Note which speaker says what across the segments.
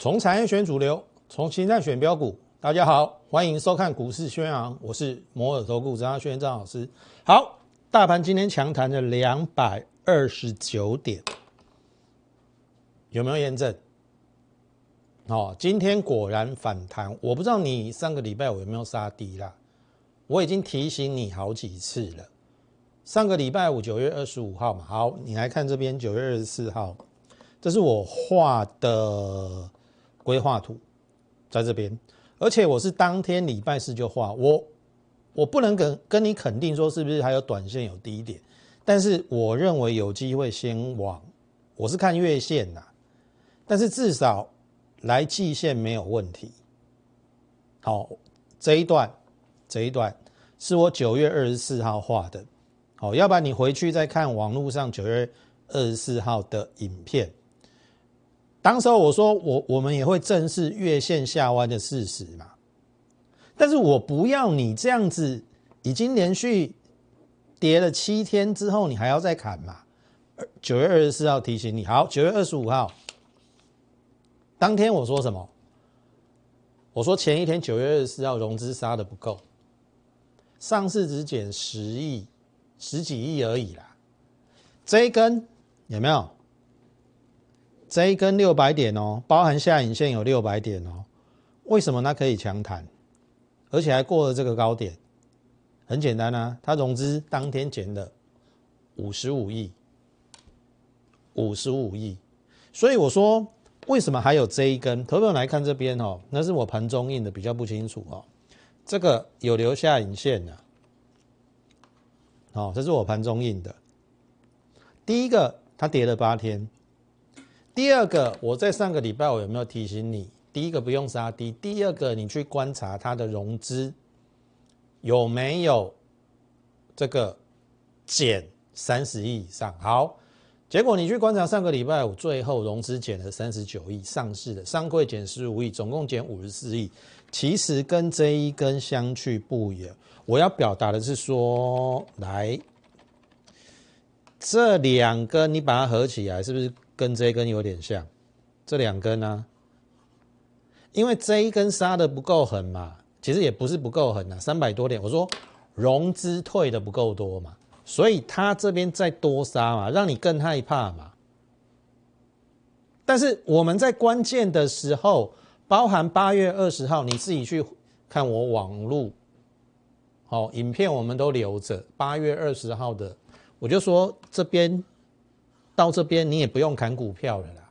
Speaker 1: 从产业选主流，从形态选标股。大家好，欢迎收看股市宣扬，我是摩尔投顾张轩张老师。好，大盘今天强弹了两百二十九点，有没有验证？哦，今天果然反弹。我不知道你上个礼拜我有没有杀低啦？我已经提醒你好几次了。上个礼拜五九月二十五号嘛，好，你来看这边九月二十四号，这是我画的规划图，在这边，而且我是当天礼拜四就画，我我不能跟跟你肯定说是不是还有短线有低点，但是我认为有机会先往，我是看月线呐，但是至少来季线没有问题。好，这一段这一段是我九月二十四号画的。好，要不然你回去再看网络上九月二十四号的影片。当时候我说我我们也会正视月线下弯的事实嘛，但是我不要你这样子，已经连续跌了七天之后，你还要再砍嘛？九月二十四号提醒你，好，九月二十五号当天我说什么？我说前一天九月二十四号融资杀的不够，上市只减十亿。十几亿而已啦，这一根有没有？这一根六百点哦，包含下影线有六百点哦。为什么它可以强弹，而且还过了这个高点？很简单啊，它融资当天减了五十五亿，五十五亿。所以我说，为什么还有这一根？投票来看这边哦，那是我盘中印的，比较不清楚哦。这个有留下影线的。哦，这是我盘中印的。第一个，它跌了八天；第二个，我在上个礼拜我有没有提醒你？第一个不用杀低，第二个你去观察它的融资有没有这个减三十亿以上。好，结果你去观察上个礼拜五最后融资减了三十九亿，上市的上柜减十五亿，总共减五十四亿。其实跟这一根相去不远。我要表达的是说，来这两根你把它合起来，是不是跟这根有点像？这两根呢？因为这一根杀的不够狠嘛，其实也不是不够狠呐，三百多点。我说融资退的不够多嘛，所以他这边再多杀嘛，让你更害怕嘛。但是我们在关键的时候。包含八月二十号，你自己去看我网路，好，影片我们都留着。八月二十号的，我就说这边到这边你也不用砍股票了啦。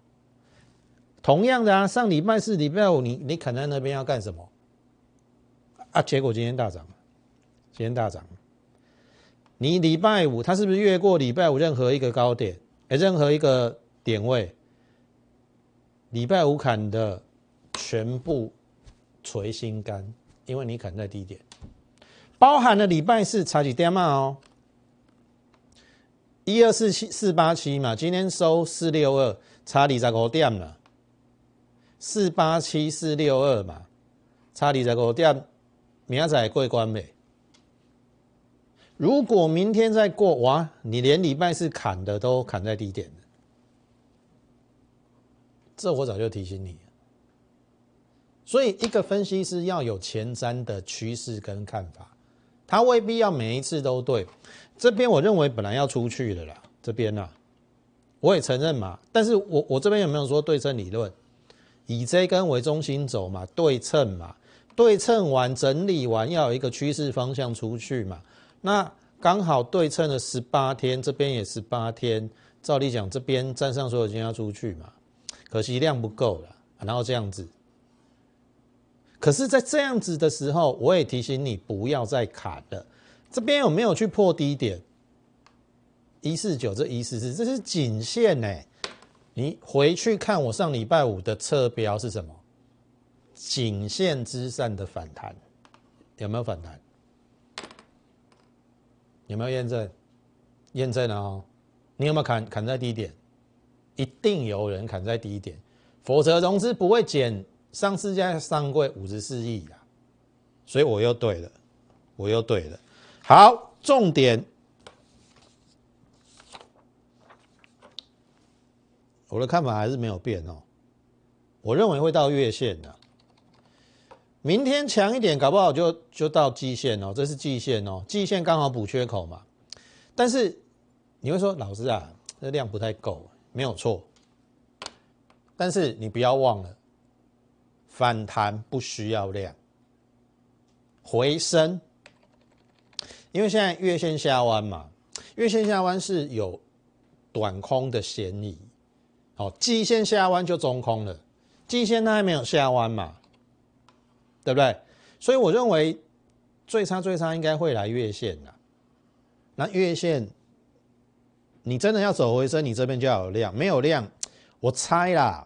Speaker 1: 同样的啊，上礼拜四、礼拜五，你你砍在那边要干什么？啊，结果今天大涨，今天大涨。你礼拜五它是不是越过礼拜五任何一个高点？哎，任何一个点位，礼拜五砍的。全部捶心肝，因为你砍在低点，包含了礼拜四差几点嘛哦，一二四七四八七嘛，今天收四六二，差二十五点了，四八七四六二嘛，差二十五点，明仔过关没？如果明天再过哇，你连礼拜四砍的都砍在低点了，这我早就提醒你。所以，一个分析师要有前瞻的趋势跟看法，他未必要每一次都对。这边我认为本来要出去的啦，这边呢，我也承认嘛。但是我我这边有没有说对称理论？以这根为中心走嘛，对称嘛，对称完整理完要有一个趋势方向出去嘛。那刚好对称了十八天，这边也十八天，照理讲这边站上所有金要出去嘛，可惜量不够了，然后这样子。可是，在这样子的时候，我也提醒你不要再砍了。这边有没有去破低点？一四九，这一四四，这是颈线呢。你回去看我上礼拜五的侧标是什么？颈线之上的反弹，有没有反弹？有没有验证？验证了哦。你有没有砍砍在低点？一定有人砍在低点，否则融资不会减。上市价上柜五十四亿啊，所以我又对了，我又对了。好，重点，我的看法还是没有变哦。我认为会到月线的。明天强一点，搞不好就就到季线哦，这是季线哦，季线刚好补缺口嘛。但是你会说，老师啊，这量不太够，没有错。但是你不要忘了，反弹不需要量，回升，因为现在月线下弯嘛，月线下弯是有短空的嫌疑。好，季线下弯就中空了，季线它还没有下弯嘛。对不对？所以我认为最差最差应该会来月线的。那月线，你真的要走回升，你这边就要有量，没有量，我猜啦，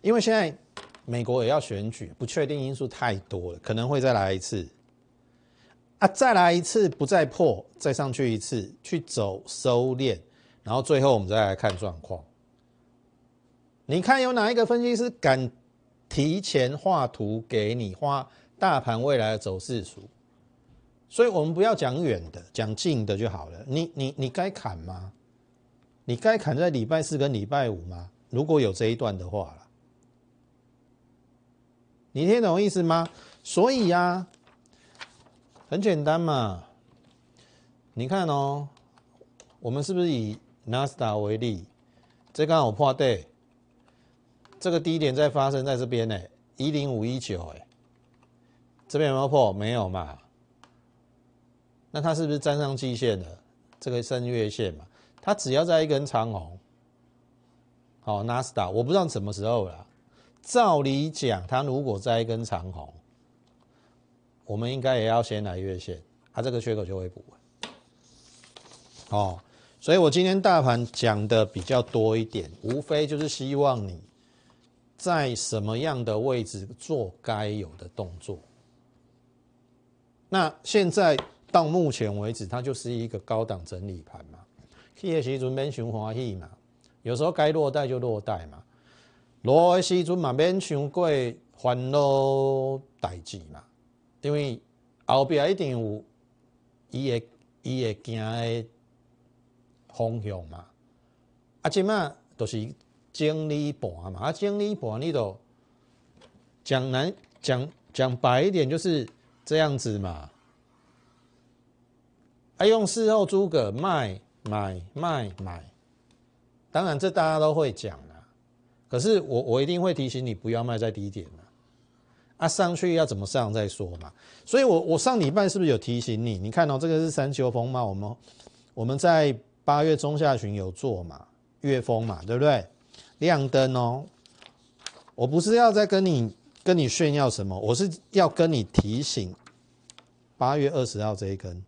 Speaker 1: 因为现在美国也要选举，不确定因素太多了，可能会再来一次。啊，再来一次不再破，再上去一次，去走收敛，然后最后我们再来看状况。你看有哪一个分析师敢？提前画图给你画大盘未来的走势图，所以我们不要讲远的，讲近的就好了。你你你该砍吗？你该砍在礼拜四跟礼拜五吗？如果有这一段的话，你听懂意思吗？所以呀，很简单嘛。你看哦，我们是不是以纳斯达为例？这刚好破对。这个低点在发生在这边呢，一零五一九哎，这边有没有破？没有嘛？那它是不是站上季线了？这个升月线嘛，它只要在一根长红，好，纳斯达，我不知道什么时候了。照理讲，它如果在一根长红，我们应该也要先来月线，它这个缺口就会补。哦，所以我今天大盘讲的比较多一点，无非就是希望你。在什么样的位置做该有的动作？那现在到目前为止，它就是一个高档整理盘嘛。去的时阵免想欢喜嘛，有时候该落袋就落袋嘛。落诶时阵嘛免想过烦恼代志嘛，因为后边一定有伊诶伊诶行的方向嘛。啊，即嘛都是。经理盘嘛，啊，经理盘你都讲难讲讲白一点就是这样子嘛。啊，用事后诸葛卖买卖买，当然这大家都会讲。可是我我一定会提醒你不要卖在低点嘛。啊，上去要怎么上再说嘛。所以我我上礼拜是不是有提醒你？你看到这个是三秋风嘛？我们我们在八月中下旬有做嘛，月风嘛，对不对？亮灯哦！我不是要再跟你跟你炫耀什么，我是要跟你提醒，八月二十号这一根，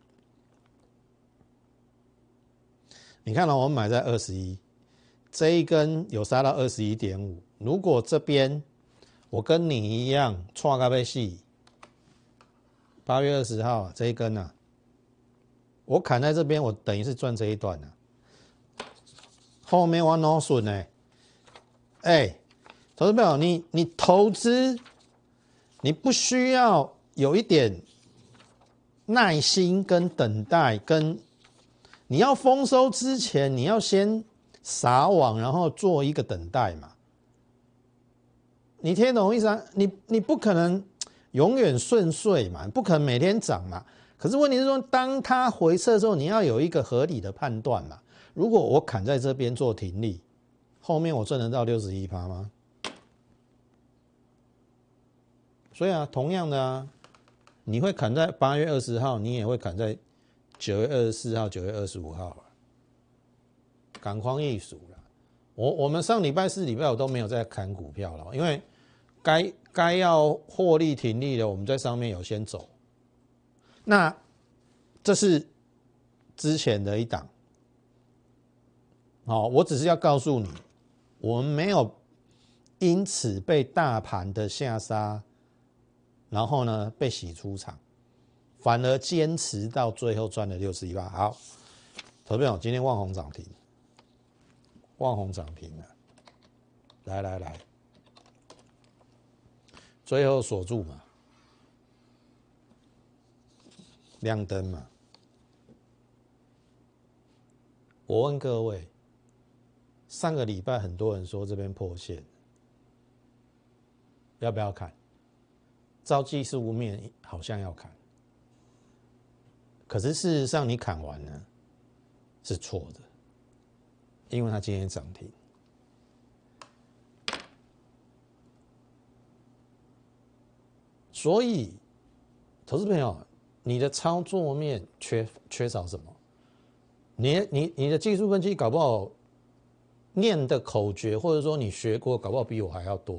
Speaker 1: 你看到我们买在二十一，这一根有杀到二十一点五。如果这边我跟你一样错咖啡细，八月二十号这一根呢，我砍在这边，我等于是赚这一段呢，后面我脑损呢。哎，投资朋友，你你投资，你不需要有一点耐心跟等待，跟你要丰收之前，你要先撒网，然后做一个等待嘛。你听懂意思啊？你你不可能永远顺遂嘛，不可能每天涨嘛。可是问题是说，当它回撤的时候，你要有一个合理的判断嘛。如果我砍在这边做停利。后面我赚得到六十一趴吗？所以啊，同样的啊，你会砍在八月二十号，你也会砍在九月二十四号、九月二十五号港矿艺术了。我我们上礼拜四、礼拜五都没有在砍股票了，因为该该要获利停利的，我们在上面有先走。那这是之前的一档，好，我只是要告诉你。我们没有因此被大盘的下杀，然后呢被洗出场，反而坚持到最后赚了六十一万。好，投票今天万红涨停，万红涨停了，来来来，最后锁住嘛，亮灯嘛。我问各位。上个礼拜很多人说这边破线，要不要看？照技术面好像要看，可是事实上你砍完了是错的，因为它今天涨停。所以，投资朋友，你的操作面缺缺少什么？你你你的技术分析搞不好念的口诀，或者说你学过，搞不好比我还要多。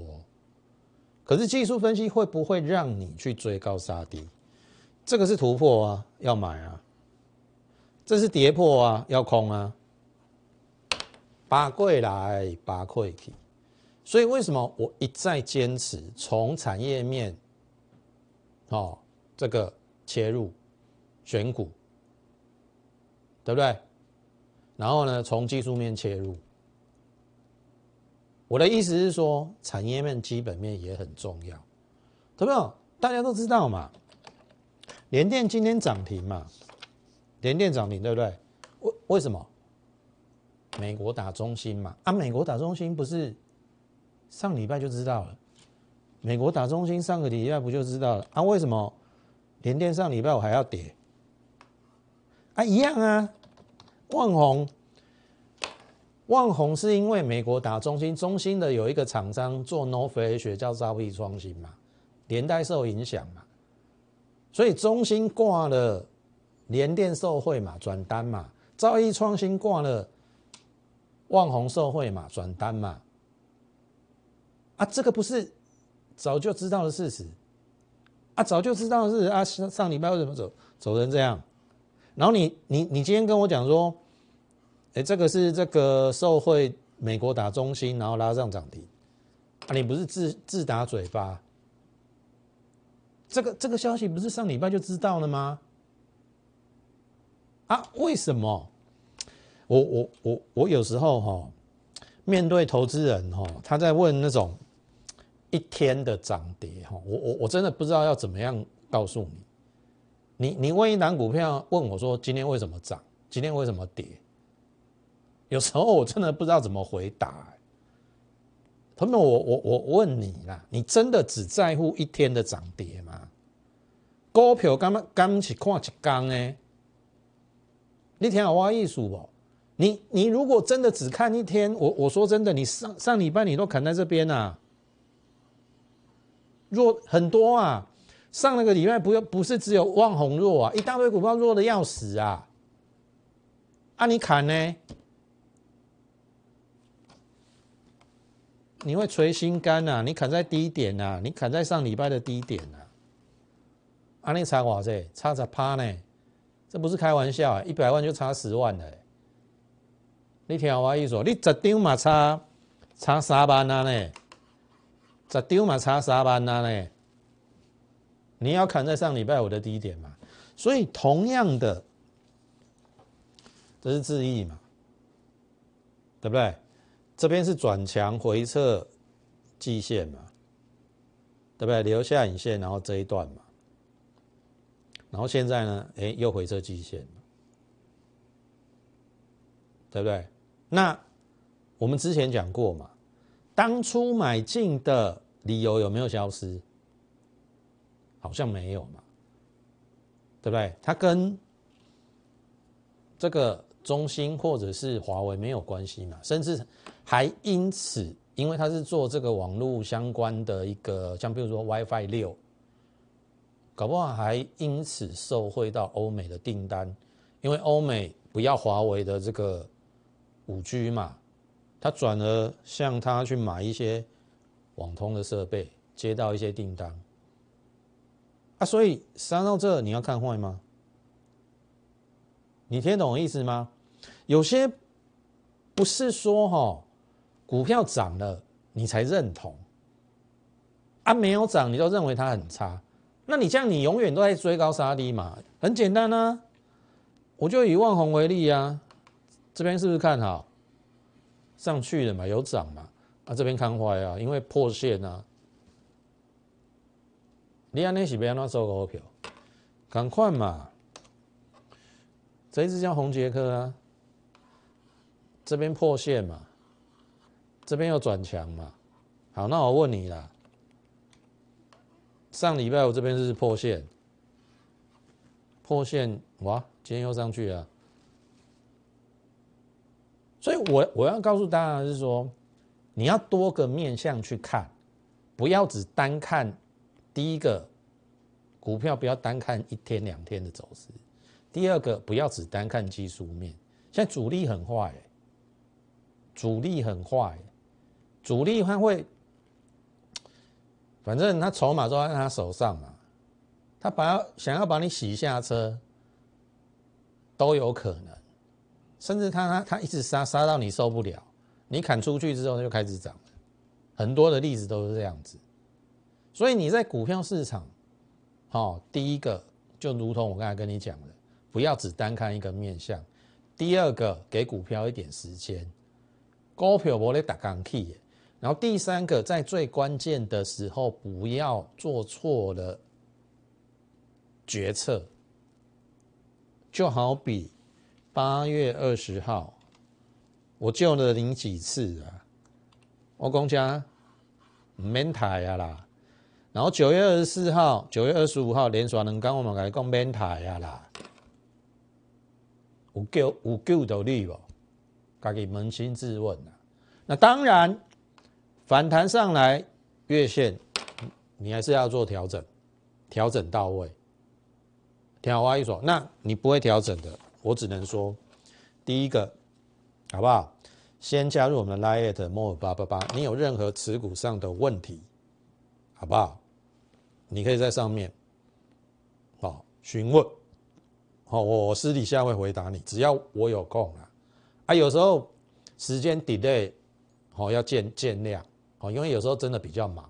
Speaker 1: 可是技术分析会不会让你去追高杀低？这个是突破啊，要买啊；这是跌破啊，要空啊。八贵来，八贵去。所以为什么我一再坚持从产业面？哦，这个切入选股，对不对？然后呢，从技术面切入。我的意思是说，产业面、基本面也很重要，懂没有？大家都知道嘛。联电今天涨停嘛，联电涨停，对不对？为为什么？美国打中心嘛，啊，美国打中心不是上礼拜就知道了。美国打中心上个礼拜不就知道了啊？为什么连电上礼拜我还要跌？啊，一样啊。旺宏，旺宏是因为美国打中心，中心的有一个厂商做 No Flash 叫招币创新嘛，连带受影响嘛，所以中心挂了，连电受贿嘛，转单嘛，兆易创新挂了，旺红受贿嘛，转单嘛。啊，这个不是。早就知道的事实啊，早就知道的事实啊。上上礼拜为什么走走成这样？然后你你你今天跟我讲说，哎，这个是这个受贿美国打中心，然后拉上涨停啊，你不是自自打嘴巴？这个这个消息不是上礼拜就知道了吗？啊，为什么？我我我我有时候哈，面对投资人哈，他在问那种。一天的涨跌哈，我我我真的不知道要怎么样告诉你。你你问一档股票问我说今天为什么涨，今天为什么跌？有时候我真的不知道怎么回答。他们我我我问你啦，你真的只在乎一天的涨跌吗？股票刚刚起看一刚呢？你听我意思不？你你如果真的只看一天，我我说真的，你上上礼拜你都砍在这边啊。弱很多啊！上那个礼拜不不是只有望红弱啊，一大堆股票弱的要死啊！啊，你砍呢？你会捶心肝呐？你砍在低点呐？你砍在上礼拜的低点呐？啊，你差我这差十趴呢？这不是开玩笑啊！一百万就差十万了。你听我意思，你十张嘛差差三万呐呢？十张嘛差三万呐呢？你要砍在上礼拜五的低点嘛？所以同样的，这是质疑嘛？对不对？这边是转强回撤季线嘛？对不对？留下影线，然后这一段嘛？然后现在呢？哎，又回撤季线对不对？那我们之前讲过嘛？当初买进的理由有没有消失？好像没有嘛，对不对？它跟这个中兴或者是华为没有关系嘛，甚至还因此，因为它是做这个网络相关的一个，像比如说 WiFi 六，搞不好还因此受惠到欧美的订单，因为欧美不要华为的这个五 G 嘛。他转而向他去买一些网通的设备，接到一些订单啊，所以杀到这你要看坏吗？你听懂我意思吗？有些不是说哈股票涨了你才认同啊，没有涨你都认为它很差，那你这样你永远都在追高杀低嘛？很简单啊，我就以万宏为例啊，这边是不是看好？上去了嘛，有涨嘛？啊，这边看坏啊，因为破线啊。你安尼是要安怎做股票？赶快嘛！这一只叫红杰克啊，这边破线嘛，这边又转强嘛。好，那我问你啦，上礼拜我这边是破线，破线哇，今天又上去了。所以我我要告诉大家是说，你要多个面向去看，不要只单看第一个股票，不要单看一天两天的走势。第二个，不要只单看技术面。现在主力很坏，主力很坏，主力他会，反正他筹码都在他手上嘛，他把想要把你洗下车都有可能。甚至他他他一直杀杀到你受不了，你砍出去之后他就开始涨了，很多的例子都是这样子。所以你在股票市场，好，第一个就如同我刚才跟你讲的，不要只单看一个面相；第二个给股票一点时间，股票不咧打钢 key。然后第三个，在最关键的时候不要做错了决策，就好比。八月二十号，我救了你几次啊？我公家免台啊啦。然后九月二十四号、九月二十五号连续两讲，我们来讲免台啊啦。有救有救到你不？家己扪心自问啊。那当然，反弹上来月线，你还是要做调整，调整到位。听话一说，那你不会调整的。我只能说，第一个，好不好？先加入我们的 Lite More 八八八。你有任何持股上的问题，好不好？你可以在上面，好询问，好，我私底下会回答你。只要我有空啊，啊，有时候时间 delay，好要见见谅，哦，因为有时候真的比较忙，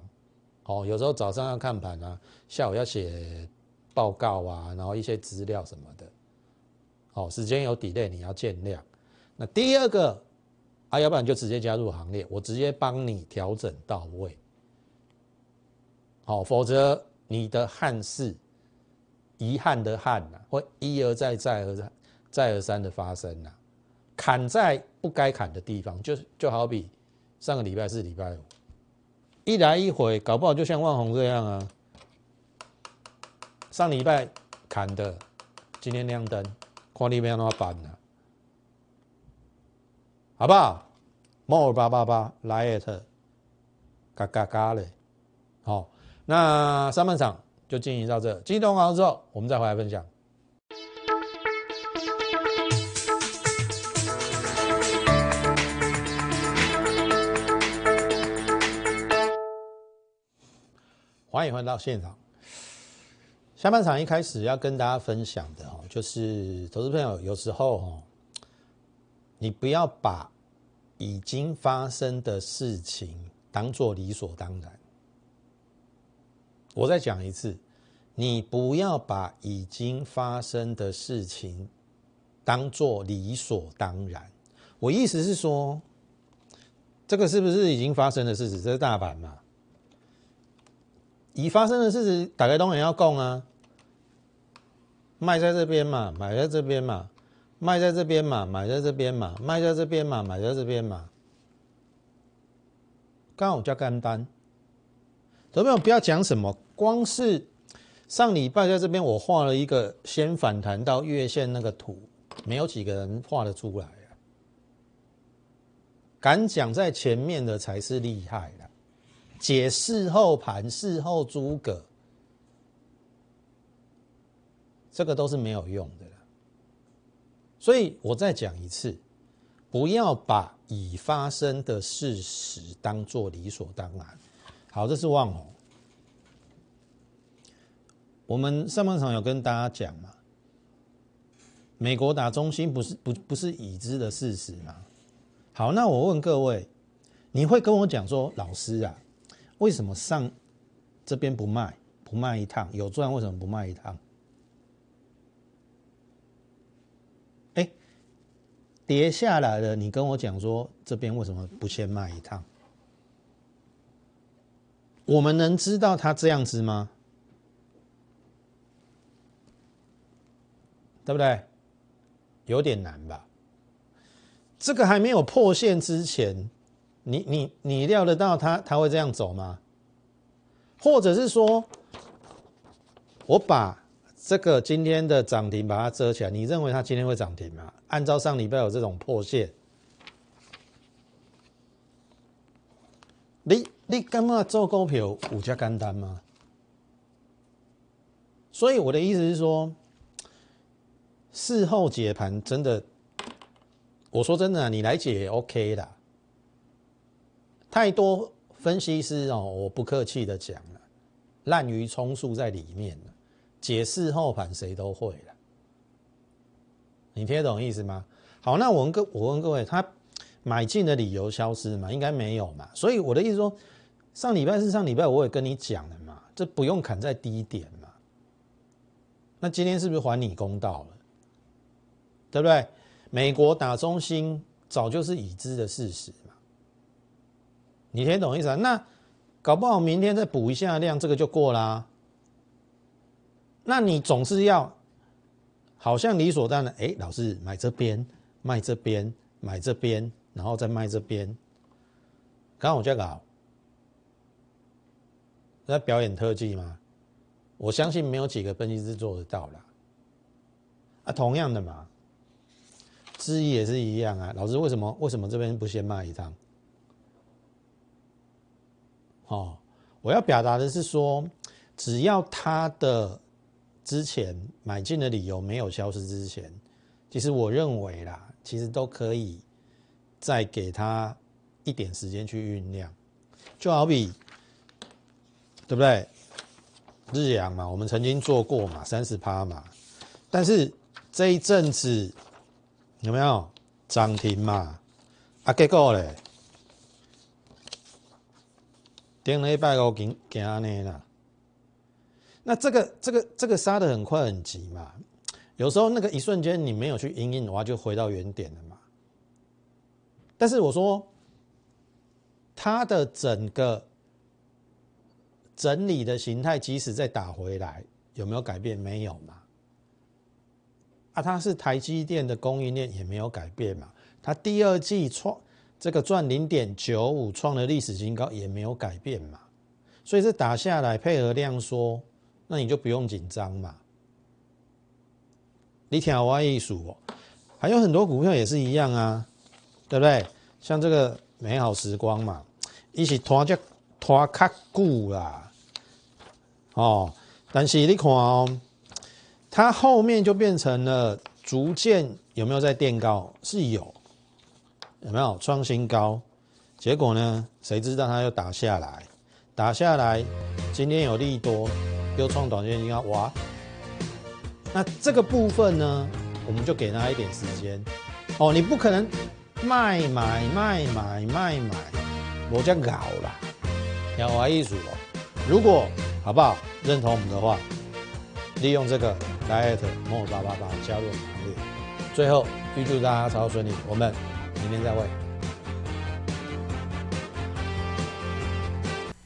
Speaker 1: 哦，有时候早上要看盘啊，下午要写报告啊，然后一些资料什么的。好，时间有 delay，你要见谅。那第二个啊，要不然就直接加入行列，我直接帮你调整到位。好，否则你的憾事、遗憾的憾呐，会一而再、再而三、再而三的发生呐。砍在不该砍的地方，就就好比上个礼拜四、礼拜五，一来一回，搞不好就像万红这样啊。上礼拜砍的，今天亮灯。看你要怎么办呢？好不好？摩尔八八八来艾特，嘎嘎嘎嘞！好，那上半场就进行到这，激动完之后，我们再回来分享。欢迎回到现场。下半场一开始要跟大家分享的，就是投资朋友有时候哦，你不要把已经发生的事情当做理所当然。我再讲一次，你不要把已经发生的事情当做理所当然。我意思是说，这个是不是已经发生的事实？这是大盘嘛？已发生的事实，打开东然要供啊，卖在这边嘛，买在这边嘛，卖在这边嘛，买在这边嘛，卖在这边嘛，买在这边嘛，刚好叫干单。有没有不要讲什么？光是上礼拜在这边，我画了一个先反弹到月线那个图，没有几个人画得出来啊。敢讲在前面的才是厉害的。解事后盘、事后诸葛，这个都是没有用的所以我再讲一次，不要把已发生的事实当做理所当然。好，这是旺宏。我们上半场有跟大家讲嘛，美国打中心不是不不是已知的事实吗？好，那我问各位，你会跟我讲说，老师啊？为什么上这边不卖？不卖一趟有赚，为什么不卖一趟？跌下来了，你跟我讲说这边为什么不先卖一趟？我们能知道他这样子吗？对不对？有点难吧？这个还没有破线之前。你你你料得到他他会这样走吗？或者是说我把这个今天的涨停把它遮起来，你认为它今天会涨停吗？按照上礼拜有这种破线，你你干嘛做股票五家干单吗？所以我的意思是说，事后解盘真的，我说真的，你来解也 OK 的。太多分析师哦，我不客气的讲了，滥竽充数在里面了。解释后盘谁都会了，你听得懂意思吗？好，那我问各我问各位，他买进的理由消失吗？应该没有嘛。所以我的意思说，上礼拜是上礼拜我也跟你讲了嘛，这不用砍在低点嘛。那今天是不是还你公道了？对不对？美国打中心早就是已知的事实嘛。你听懂意思啊？那搞不好明天再补一下量，这个就过啦。那你总是要好像理所当然，哎，老师买这边，卖这边，买这边，然后再卖这边，刚刚我这搞在表演特技吗？我相信没有几个分析师做得到了，啊，同样的嘛，质疑也是一样啊。老师为什么为什么这边不先卖一张？哦，我要表达的是说，只要他的之前买进的理由没有消失之前，其实我认为啦，其实都可以再给他一点时间去酝酿，就好比对不对？日阳嘛，我们曾经做过嘛，三十趴嘛，但是这一阵子有没有涨停嘛？啊，结果嘞，顶了一百个给给安尼啦。那这个这个这个杀的很快很急嘛，有时候那个一瞬间你没有去应应的话，就回到原点了嘛。但是我说，它的整个。整理的形态，即使再打回来，有没有改变？没有嘛。啊，它是台积电的供应链，也没有改变嘛。它第二季创这个赚零点九五，创了历史新高，也没有改变嘛。所以这打下来配合量缩，那你就不用紧张嘛。你听我艺术哦，还有很多股票也是一样啊，对不对？像这个美好时光嘛，一起拖只拖较久啦。哦，但是你看哦，它后面就变成了逐渐有没有在垫高？是有，有没有创新高？结果呢？谁知道它又打下来，打下来，今天有利多，又创短线新高，哇！那这个部分呢，我们就给他一点时间。哦，你不可能卖买卖买卖买，我叫搞啦，要玩艺术哦。如果好不好？认同我们的话，利用这个来艾特莫八八八加入行列。最后预祝大家操作顺利，我们明天再会。